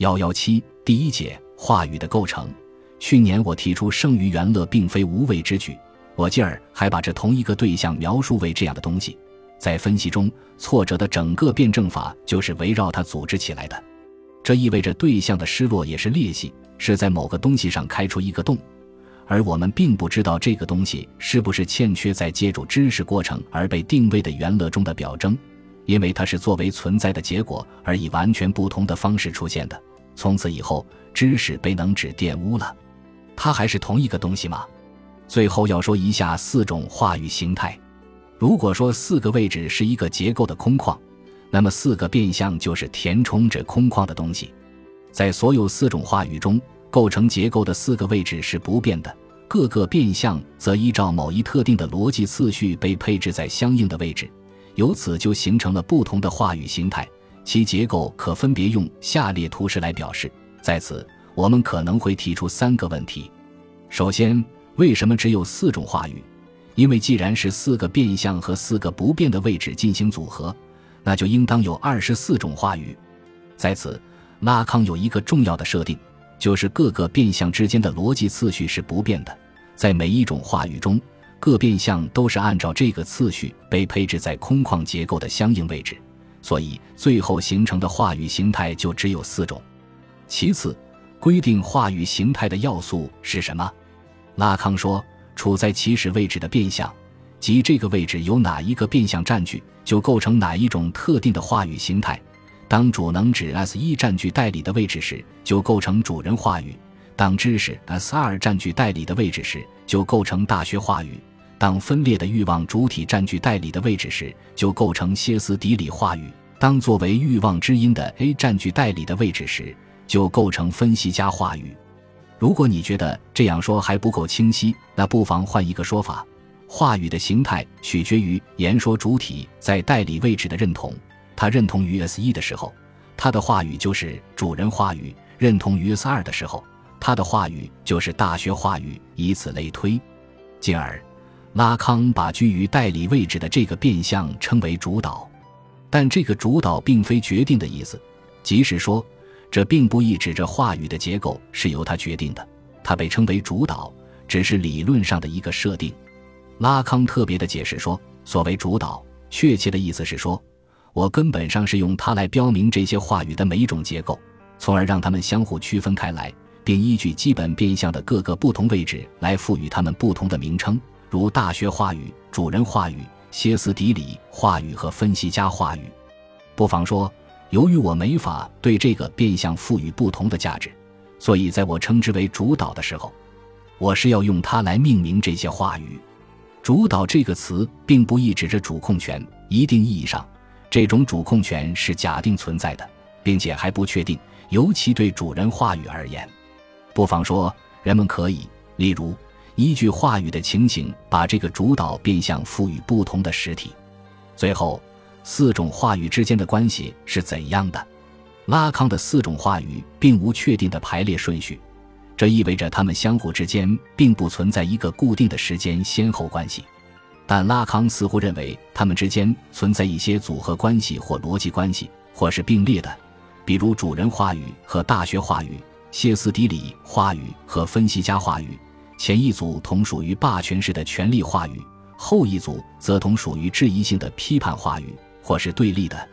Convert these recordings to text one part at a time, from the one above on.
幺幺七第一节话语的构成。去年我提出剩余元乐并非无谓之举，我继而还把这同一个对象描述为这样的东西。在分析中，挫折的整个辩证法就是围绕它组织起来的。这意味着对象的失落也是裂隙，是在某个东西上开出一个洞，而我们并不知道这个东西是不是欠缺在借助知识过程而被定位的元乐中的表征，因为它是作为存在的结果而以完全不同的方式出现的。从此以后，知识被能指玷污了。它还是同一个东西吗？最后要说一下四种话语形态。如果说四个位置是一个结构的空旷，那么四个变相就是填充着空旷的东西。在所有四种话语中，构成结构的四个位置是不变的，各个变相则依照某一特定的逻辑次序被配置在相应的位置，由此就形成了不同的话语形态。其结构可分别用下列图示来表示。在此。我们可能会提出三个问题：首先，为什么只有四种话语？因为既然是四个变相和四个不变的位置进行组合，那就应当有二十四种话语。在此，拉康有一个重要的设定，就是各个变相之间的逻辑次序是不变的，在每一种话语中，各变相都是按照这个次序被配置在空旷结构的相应位置，所以最后形成的话语形态就只有四种。其次，规定话语形态的要素是什么？拉康说，处在起始位置的变相，即这个位置由哪一个变相占据，就构成哪一种特定的话语形态。当主能指 S 一占据代理的位置时，就构成主人话语；当知识 S 二占据代理的位置时，就构成大学话语；当分裂的欲望主体占据代理的位置时，就构成歇斯底里话语；当作为欲望之因的 A 占据代理的位置时，就构成分析家话语。如果你觉得这样说还不够清晰，那不妨换一个说法：话语的形态取决于言说主体在代理位置的认同。他认同于 S 一的时候，他的话语就是主人话语；认同于 S 二的时候，他的话语就是大学话语，以此类推。进而，拉康把居于代理位置的这个变相称为主导，但这个主导并非决定的意思，即使说。这并不意指着话语的结构是由他决定的，它被称为主导，只是理论上的一个设定。拉康特别的解释说，所谓主导，确切的意思是说，我根本上是用它来标明这些话语的每一种结构，从而让它们相互区分开来，并依据基本变相的各个不同位置来赋予它们不同的名称，如大学话语、主人话语、歇斯底里话语和分析家话语。不妨说。由于我没法对这个变相赋予不同的价值，所以在我称之为主导的时候，我是要用它来命名这些话语。主导这个词并不意指着主控权，一定意义上，这种主控权是假定存在的，并且还不确定，尤其对主人话语而言。不妨说，人们可以，例如，依据话语的情形，把这个主导变相赋予不同的实体。最后。四种话语之间的关系是怎样的？拉康的四种话语并无确定的排列顺序，这意味着它们相互之间并不存在一个固定的时间先后关系。但拉康似乎认为它们之间存在一些组合关系或逻辑关系，或是并列的，比如主人话语和大学话语、歇斯底里话语和分析家话语。前一组同属于霸权式的权力话语，后一组则同属于质疑性的批判话语。或是对立的，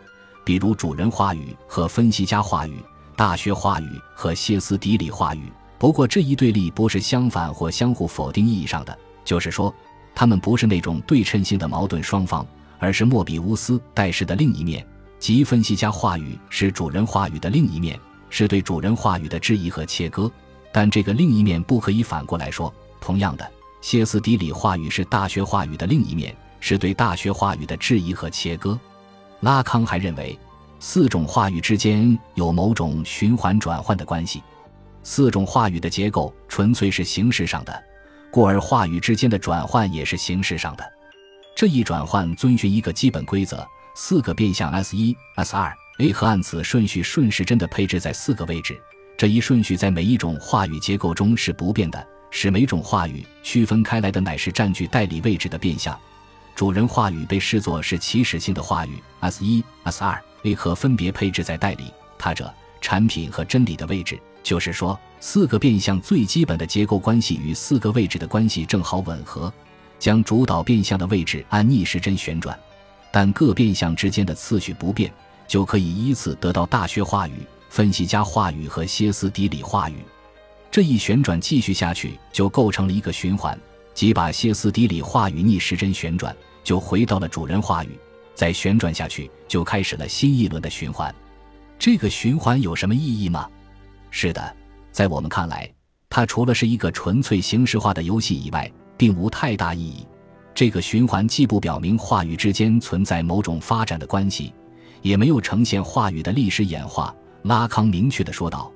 比如主人话语和分析家话语、大学话语和歇斯底里话语。不过，这一对立不是相反或相互否定意义上的，就是说，他们不是那种对称性的矛盾双方，而是莫比乌斯代式的另一面，即分析家话语是主人话语的另一面，是对主人话语的质疑和切割。但这个另一面不可以反过来说。同样的，歇斯底里话语是大学话语的另一面，是对大学话语的质疑和切割。拉康还认为，四种话语之间有某种循环转换的关系。四种话语的结构纯粹是形式上的，故而话语之间的转换也是形式上的。这一转换遵循一个基本规则：四个变相 S 一、S 二、A 和按此顺序顺时针的配置在四个位置。这一顺序在每一种话语结构中是不变的，使每种话语区分开来的乃是占据代理位置的变相。主人话语被视作是起始性的话语，S 一、S 二、A 和分别配置在代理。他者产品和真理的位置。就是说，四个变相最基本的结构关系与四个位置的关系正好吻合，将主导变相的位置按逆时针旋转，但各变相之间的次序不变，就可以依次得到大学话语、分析家话语和歇斯底里话语。这一旋转继续下去，就构成了一个循环，即把歇斯底里话语逆时针旋转，就回到了主人话语，再旋转下去，就开始了新一轮的循环。这个循环有什么意义吗？是的，在我们看来，它除了是一个纯粹形式化的游戏以外，并无太大意义。这个循环既不表明话语之间存在某种发展的关系，也没有呈现话语的历史演化。拉康明确地说道：“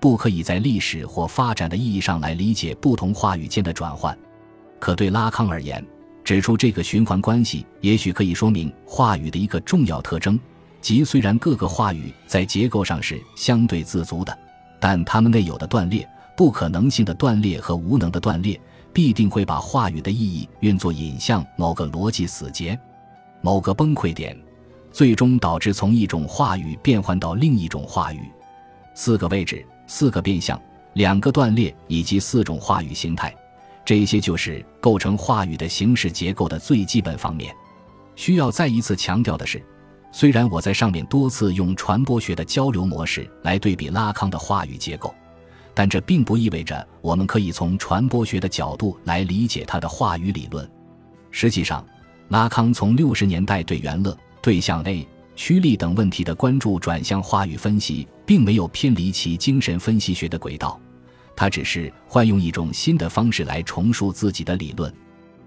不可以在历史或发展的意义上来理解不同话语间的转换。”可对拉康而言，指出这个循环关系，也许可以说明话语的一个重要特征，即虽然各个话语在结构上是相对自足的。但它们内有的断裂、不可能性的断裂和无能的断裂，必定会把话语的意义运作引向某个逻辑死结、某个崩溃点，最终导致从一种话语变换到另一种话语。四个位置、四个变相、两个断裂以及四种话语形态，这些就是构成话语的形式结构的最基本方面。需要再一次强调的是。虽然我在上面多次用传播学的交流模式来对比拉康的话语结构，但这并不意味着我们可以从传播学的角度来理解他的话语理论。实际上，拉康从六十年代对元乐、对象 A、趋利等问题的关注转向话语分析，并没有偏离其精神分析学的轨道，他只是换用一种新的方式来重述自己的理论。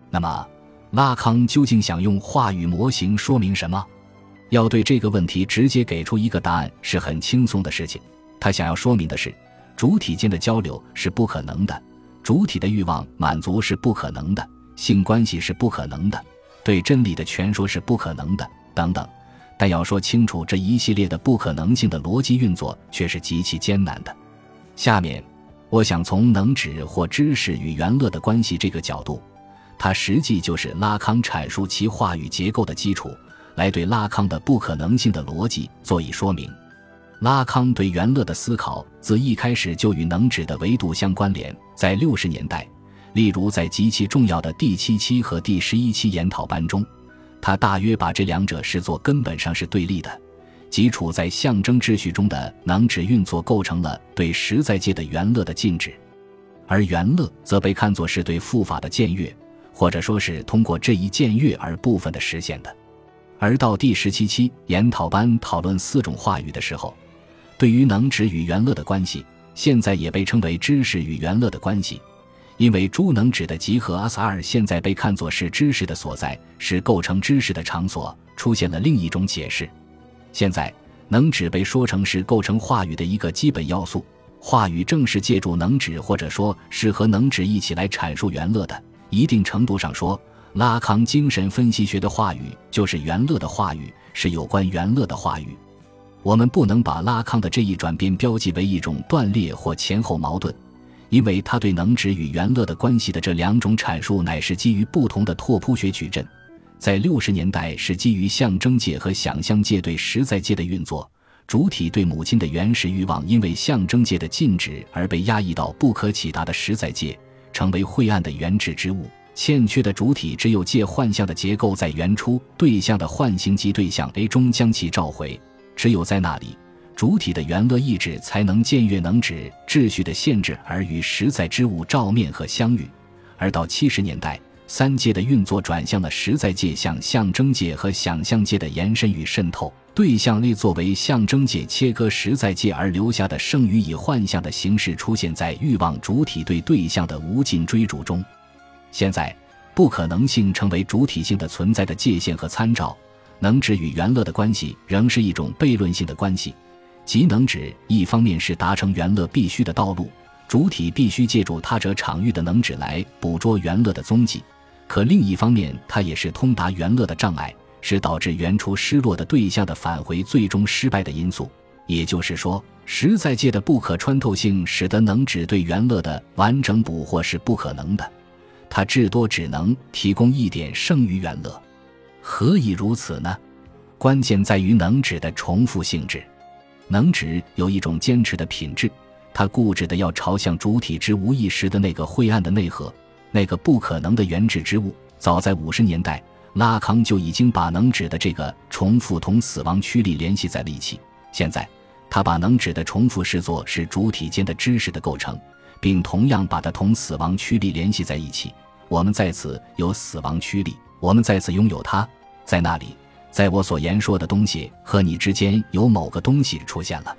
那么，拉康究竟想用话语模型说明什么？要对这个问题直接给出一个答案是很轻松的事情。他想要说明的是，主体间的交流是不可能的，主体的欲望满足是不可能的，性关系是不可能的，对真理的全说是不可能的，等等。但要说清楚这一系列的不可能性的逻辑运作，却是极其艰难的。下面，我想从能指或知识与元乐的关系这个角度，它实际就是拉康阐述其话语结构的基础。来对拉康的不可能性的逻辑做以说明。拉康对元乐的思考自一开始就与能指的维度相关联。在六十年代，例如在极其重要的第七期和第十一期研讨班中，他大约把这两者视作根本上是对立的。基处在象征秩序中的能指运作构成了对实在界的元乐的禁止，而元乐则被看作是对复法的僭越，或者说是通过这一僭越而部分的实现的。而到第十七期研讨班讨论四种话语的时候，对于能指与元乐的关系，现在也被称为知识与元乐的关系，因为诸能指的集合阿萨尔现在被看作是知识的所在，是构成知识的场所，出现了另一种解释。现在能指被说成是构成话语的一个基本要素，话语正是借助能指或者说是和能指一起来阐述元乐的。一定程度上说。拉康精神分析学的话语就是元乐的话语，是有关元乐的话语。我们不能把拉康的这一转变标记为一种断裂或前后矛盾，因为他对能指与元乐的关系的这两种阐述乃是基于不同的拓扑学矩阵。在六十年代是基于象征界和想象界对实在界的运作，主体对母亲的原始欲望因为象征界的禁止而被压抑到不可启达的实在界，成为晦暗的原质之物。欠缺的主体只有借幻象的结构在原初对象的幻形及对象 A 中将其召回，只有在那里，主体的元乐意志才能僭越能指秩序的限制而与实在之物照面和相遇。而到七十年代，三界的运作转向了实在界向象征界和想象界的延伸与渗透，对象力作为象征界切割实在界而留下的剩余以幻象的形式出现在欲望主体对对象的无尽追逐中。现在，不可能性成为主体性的存在的界限和参照。能指与元乐的关系仍是一种悖论性的关系，即能指一方面是达成元乐必须的道路，主体必须借助他者场域的能指来捕捉元乐的踪迹；可另一方面，它也是通达元乐的障碍，是导致原初失落的对象的返回最终失败的因素。也就是说，实在界的不可穿透性使得能指对元乐的完整捕获是不可能的。它至多只能提供一点剩余元乐，何以如此呢？关键在于能指的重复性质。能指有一种坚持的品质，它固执的要朝向主体之无意识的那个晦暗的内核，那个不可能的原质之物。早在五十年代，拉康就已经把能指的这个重复同死亡驱力联系在了一起。现在，他把能指的重复视作是主体间的知识的构成，并同样把它同死亡驱力联系在一起。我们在此有死亡驱力，我们在此拥有它，在那里，在我所言说的东西和你之间有某个东西出现了。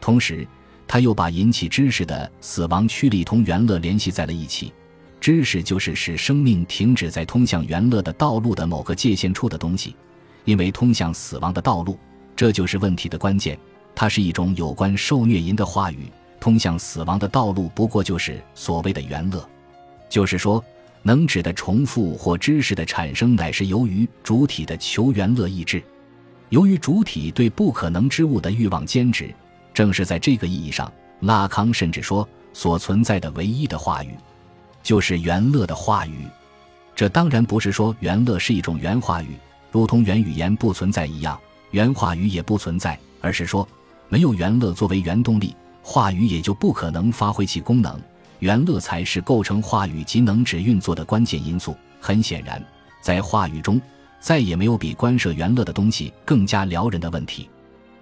同时，他又把引起知识的死亡驱力同元乐联系在了一起。知识就是使生命停止在通向元乐的道路的某个界限处的东西，因为通向死亡的道路，这就是问题的关键。它是一种有关受虐淫的话语。通向死亡的道路不过就是所谓的元乐，就是说，能指的重复或知识的产生乃是由于主体的求元乐意志，由于主体对不可能之物的欲望坚持。正是在这个意义上，拉康甚至说，所存在的唯一的话语。就是元乐的话语，这当然不是说元乐是一种原话语，如同原语言不存在一样，原话语也不存在，而是说没有元乐作为原动力，话语也就不可能发挥其功能，元乐才是构成话语及能指运作的关键因素。很显然，在话语中再也没有比关涉元乐的东西更加撩人的问题。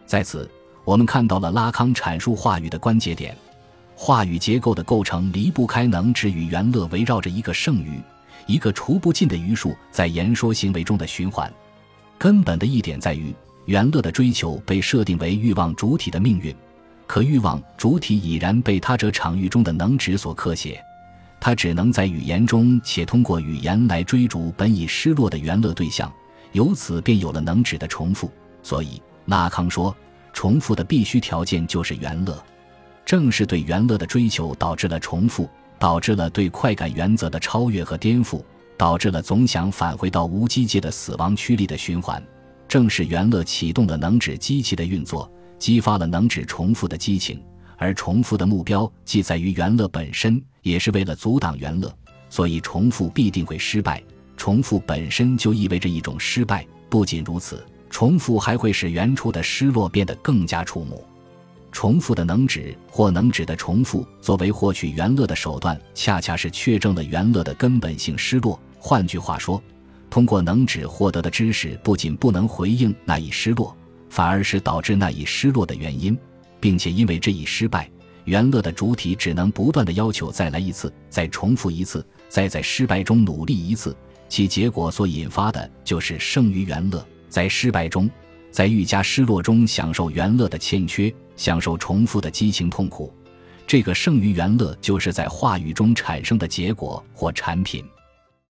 在此，我们看到了拉康阐述话语的关节点。话语结构的构成离不开能指与元乐围绕着一个剩余、一个除不尽的余数在言说行为中的循环。根本的一点在于，元乐的追求被设定为欲望主体的命运，可欲望主体已然被他者场域中的能指所刻写，他只能在语言中且通过语言来追逐本已失落的元乐对象，由此便有了能指的重复。所以，拉康说，重复的必须条件就是元乐。正是对元乐的追求，导致了重复，导致了对快感原则的超越和颠覆，导致了总想返回到无机界的死亡驱力的循环。正是元乐启动了能指机器的运作，激发了能指重复的激情，而重复的目标既在于元乐本身，也是为了阻挡元乐，所以重复必定会失败。重复本身就意味着一种失败。不仅如此，重复还会使原初的失落变得更加触目。重复的能指或能指的重复，作为获取元乐的手段，恰恰是确证了元乐的根本性失落。换句话说，通过能指获得的知识，不仅不能回应那一失落，反而是导致那一失落的原因，并且因为这一失败，元乐的主体只能不断的要求再来一次，再重复一次，再在失败中努力一次，其结果所引发的就是剩余元乐，在失败中。在愈加失落中享受元乐的欠缺，享受重复的激情痛苦，这个剩余元乐就是在话语中产生的结果或产品。